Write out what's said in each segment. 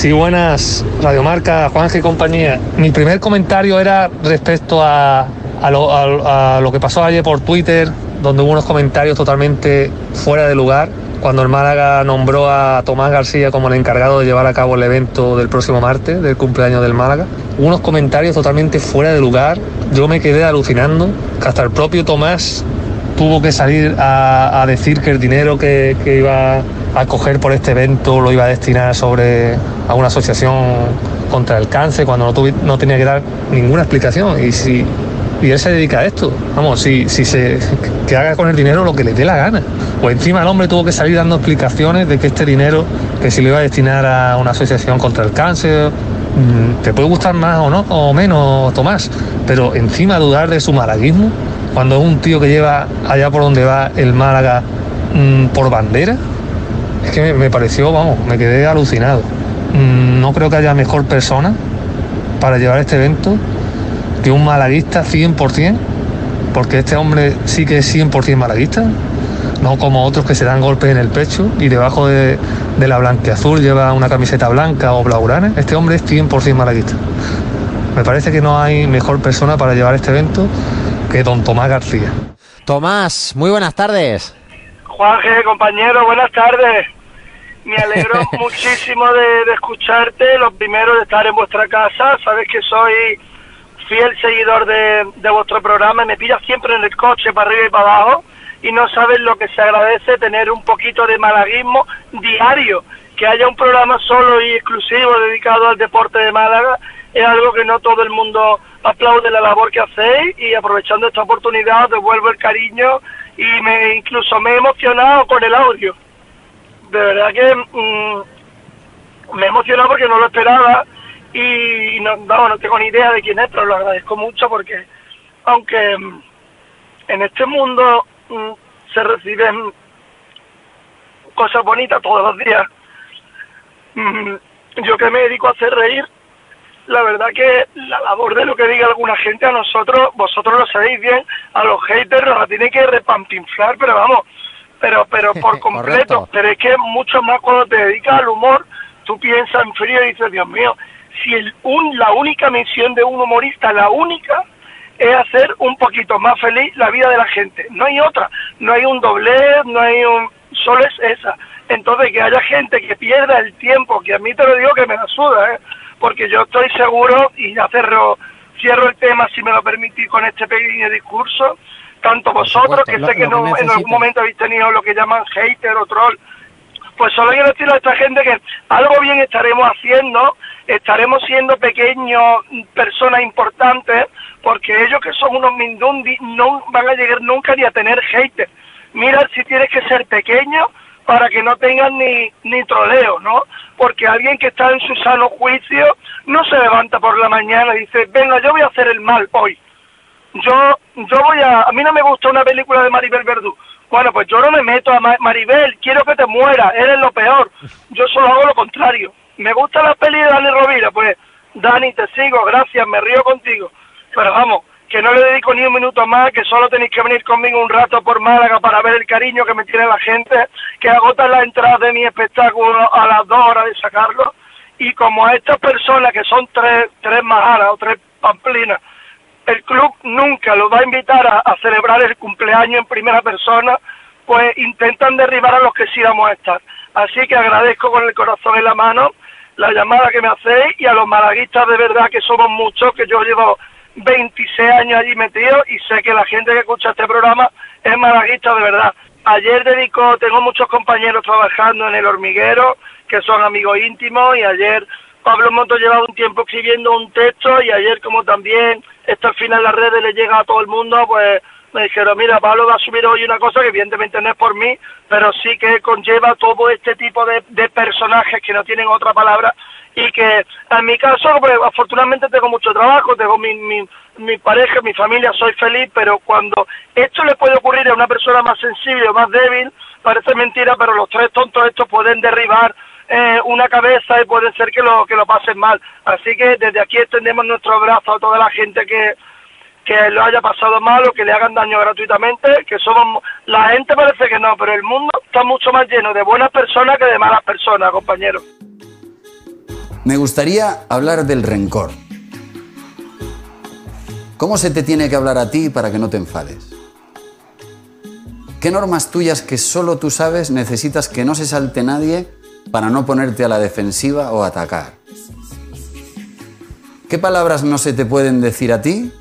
Sí, buenas, Radiomarca, Juanje y compañía. Mi primer comentario era respecto a, lo, lo que pasó ayer por Twitter, donde hubo unos comentarios totalmente fuera de lugar, cuando el Málaga nombró a Tomás García como el encargado de llevar a cabo el evento del próximo martes, del cumpleaños del Málaga. Unos comentarios totalmente fuera de lugar. Yo me quedé alucinando, que hasta el propio Tomás tuvo que salir a, decir que el dinero que, iba a coger por este evento lo iba a destinar sobre a una asociación contra el cáncer cuando no, tuvi- no tenía que dar ninguna explicación. Y si y él se dedica a esto. Vamos si, si se que haga con el dinero lo que le dé la gana. Pues encima el hombre tuvo que salir dando explicaciones de que este dinero que si lo iba a destinar a una asociación contra el cáncer mm, te puede gustar más o no o menos Tomás. Pero encima dudar de su malaguismo cuando un tío que lleva allá por donde va el Málaga mm, por bandera, es que me, pareció, vamos, me quedé alucinado. Mm, no creo que haya mejor persona para llevar este evento que un malaguista 100%, porque este hombre sí que es 100% malaguista, no como otros que se dan golpes en el pecho y debajo de, la blanqueazul lleva una camiseta blanca o blaugrana. Este hombre es 100% malaguista. Me parece que no hay mejor persona para llevar este evento que don Tomás García. Tomás, muy buenas tardes. Juanje, compañero, buenas tardes. Me alegro muchísimo de, de escucharte, lo primero de estar en vuestra casa. Sabes que soy fiel seguidor de, de vuestro programa y me pillas siempre en el coche para arriba y para abajo y no sabes lo que se agradece tener un poquito de malaguismo diario. Que haya un programa solo y exclusivo dedicado al deporte de Málaga es algo que no todo el mundo aplaude la labor que hacéis y aprovechando esta oportunidad devuelvo el cariño y me incluso me he emocionado con el audio. De verdad que mm, me he emocionado porque no lo esperaba y no, no tengo ni idea de quién es, pero lo agradezco mucho porque aunque mm, en este mundo mm, se reciben cosas bonitas todos los días, yo que me dedico a hacer reír, la verdad que la labor de lo que diga alguna gente a nosotros, vosotros lo sabéis bien, a los haters nos la tienen que repampinflar, pero vamos, pero pero por completo. Pero es que mucho más cuando te dedicas al humor, tú piensas en frío y dices, Dios mío, si el, un, la única misión de un humorista, la única, es hacer un poquito más feliz la vida de la gente. No hay otra, no hay un doblez, no hay un... Solo es esa. Entonces, que haya gente que pierda el tiempo, que a mí te lo digo que me la suda, ¿eh? Porque yo estoy seguro, y ya cerro, cierro el tema, si me lo permitís, con este pequeño discurso, tanto vosotros, supuesto, que sé que no, en algún momento habéis tenido lo que llaman hater o troll, pues solo quiero decirle a esta gente que algo bien estaremos haciendo, estaremos siendo pequeños, personas importantes, porque ellos que son unos mindundi no van a llegar nunca ni a tener hater. Mira si tienes que ser pequeño para que no tengan ni, ni troleo, ¿no? Porque alguien que está en su sano juicio no se levanta por la mañana y dice, venga, yo voy a hacer el mal hoy yo yo voy a a mí no me gusta una película de Maribel Verdú. Bueno pues yo no me meto a Ma- Maribel quiero que te muera eres lo peor. Yo solo hago lo contrario. Me gusta la peli de Dani Rovira pues Dani te sigo gracias me río contigo. Pero vamos que no le dedico ni un minuto más que solo tenéis que venir conmigo un rato por Málaga para ver el cariño que me tiene la gente que agotan las entradas de mi espectáculo a las dos horas de sacarlo y como a estas personas que son tres tres majaras o tres pamplinas el club nunca los va a invitar a, a celebrar el cumpleaños en primera persona, pues intentan derribar a los que sí vamos a estar. Así que agradezco con el corazón en la mano la llamada que me hacéis y a los malaguistas de verdad que somos muchos, que yo llevo 26 años allí metido y sé que la gente que escucha este programa es malaguista de verdad. Ayer dedico, tengo muchos compañeros trabajando en el hormiguero que son amigos íntimos y ayer Pablo Monto llevaba un tiempo escribiendo un texto y ayer como también esto al final las redes le llega a todo el mundo, pues me dijeron, mira, Pablo va a subir hoy una cosa que evidentemente no es por mí, pero sí que conlleva todo este tipo de, personajes que no tienen otra palabra y que en mi caso, pues afortunadamente tengo mucho trabajo, tengo mi, mi, pareja, mi familia, soy feliz, pero cuando esto le puede ocurrir a una persona más sensible o más débil, parece mentira, pero los tres tontos estos pueden derribar eh, una cabeza y puede ser que lo que lo pasen mal. Así que desde aquí extendemos nuestro abrazo a toda la gente que, que lo haya pasado mal o que le hagan daño gratuitamente, que somos la gente parece que no, pero el mundo está mucho más lleno de buenas personas que de malas personas, compañeros. Me gustaría hablar del rencor. ¿Cómo se te tiene que hablar a ti para que no te enfades? ¿Qué normas tuyas que solo tú sabes necesitas que no se salte nadie para no ponerte a la defensiva o atacar? ¿Qué palabras no se te pueden decir a ti?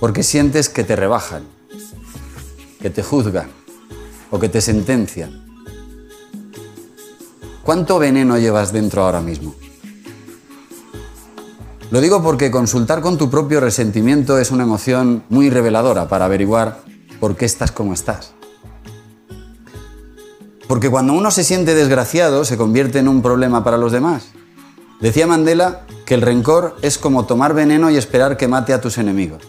Porque sientes que te rebajan, que te juzgan o que te sentencian. ¿Cuánto veneno llevas dentro ahora mismo? Lo digo porque consultar con tu propio resentimiento es una emoción muy reveladora para averiguar por qué estás como estás. Porque cuando uno se siente desgraciado se convierte en un problema para los demás. Decía Mandela que el rencor es como tomar veneno y esperar que mate a tus enemigos.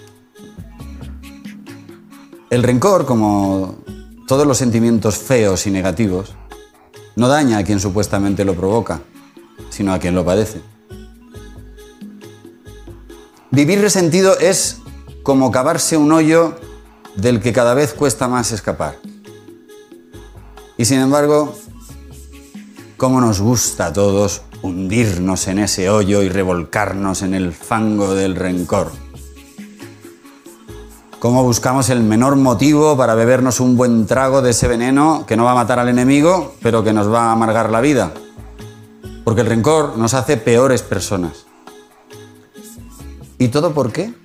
El rencor, como todos los sentimientos feos y negativos, no daña a quien supuestamente lo provoca, sino a quien lo padece. Vivir resentido es como cavarse un hoyo del que cada vez cuesta más escapar. Y sin embargo, cómo nos gusta a todos hundirnos en ese hoyo y revolcarnos en el fango del rencor. Cómo buscamos el menor motivo para bebernos un buen trago de ese veneno que no va a matar al enemigo, pero que nos va a amargar la vida. Porque el rencor nos hace peores personas. ¿Y todo por qué?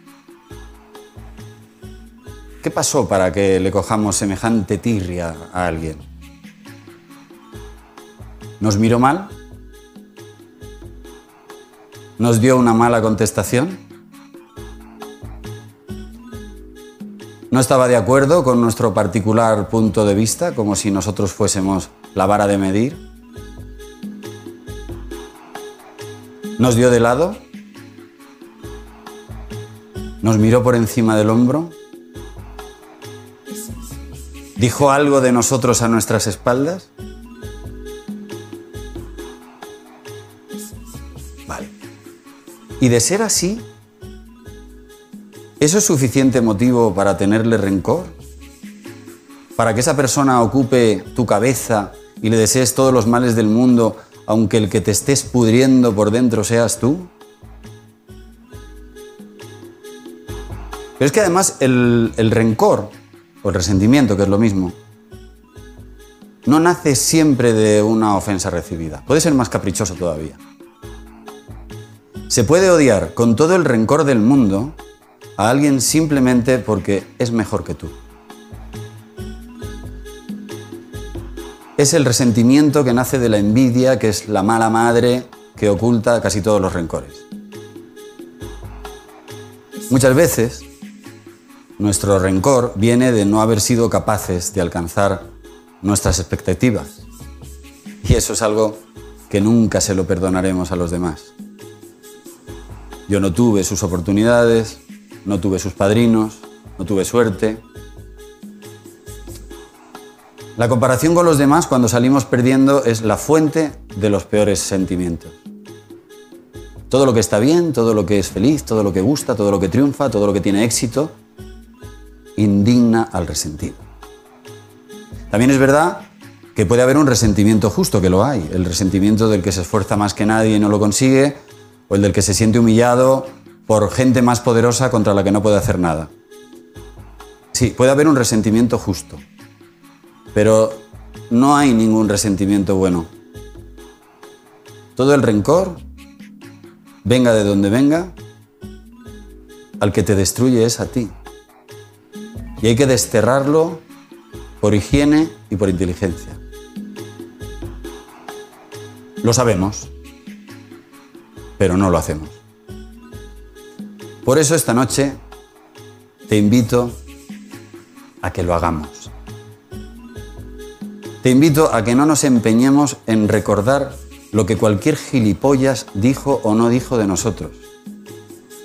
¿Qué pasó para que le cojamos semejante tirria a alguien? ¿Nos miró mal? ¿Nos dio una mala contestación? ¿No estaba de acuerdo con nuestro particular punto de vista, como si nosotros fuésemos la vara de medir? ¿Nos dio de lado? ¿Nos miró por encima del hombro? ¿Dijo algo de nosotros a nuestras espaldas? Vale. Y de ser así, ¿eso es suficiente motivo para tenerle rencor? ¿Para que esa persona ocupe tu cabeza y le desees todos los males del mundo, aunque el que te estés pudriendo por dentro seas tú? Pero es que además el, el rencor o el resentimiento, que es lo mismo, no nace siempre de una ofensa recibida. Puede ser más caprichoso todavía. Se puede odiar con todo el rencor del mundo a alguien simplemente porque es mejor que tú. Es el resentimiento que nace de la envidia, que es la mala madre que oculta casi todos los rencores. Muchas veces nuestro rencor viene de no haber sido capaces de alcanzar nuestras expectativas. Y eso es algo que nunca se lo perdonaremos a los demás. Yo no tuve sus oportunidades, no tuve sus padrinos, no tuve suerte. La comparación con los demás cuando salimos perdiendo es la fuente de los peores sentimientos. Todo lo que está bien, todo lo que es feliz, todo lo que gusta, todo lo que triunfa, todo lo que tiene éxito, indigna al resentido. También es verdad que puede haber un resentimiento justo, que lo hay, el resentimiento del que se esfuerza más que nadie y no lo consigue, o el del que se siente humillado por gente más poderosa contra la que no puede hacer nada. Sí, puede haber un resentimiento justo, pero no hay ningún resentimiento bueno. Todo el rencor, venga de donde venga, al que te destruye es a ti. Y hay que desterrarlo por higiene y por inteligencia. Lo sabemos, pero no lo hacemos. Por eso esta noche te invito a que lo hagamos. Te invito a que no nos empeñemos en recordar lo que cualquier gilipollas dijo o no dijo de nosotros.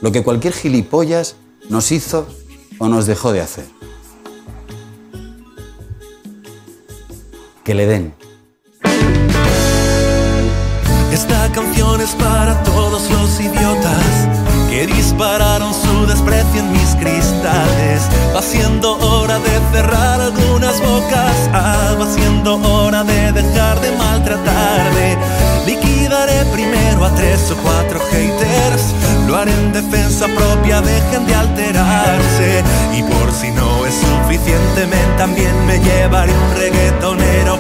Lo que cualquier gilipollas nos hizo o nos dejó de hacer. Que le den. Esta canción es para todos los idiotas que dispararon su desprecio en mis cristales. Va siendo hora de cerrar algunas bocas, ah, va siendo hora de dejar de maltratarme. Liquidaré primero a tres o cuatro haters. Lo haré en defensa propia, dejen de alterarse. Y por si no es suficiente, también me llevaré un reggaetonero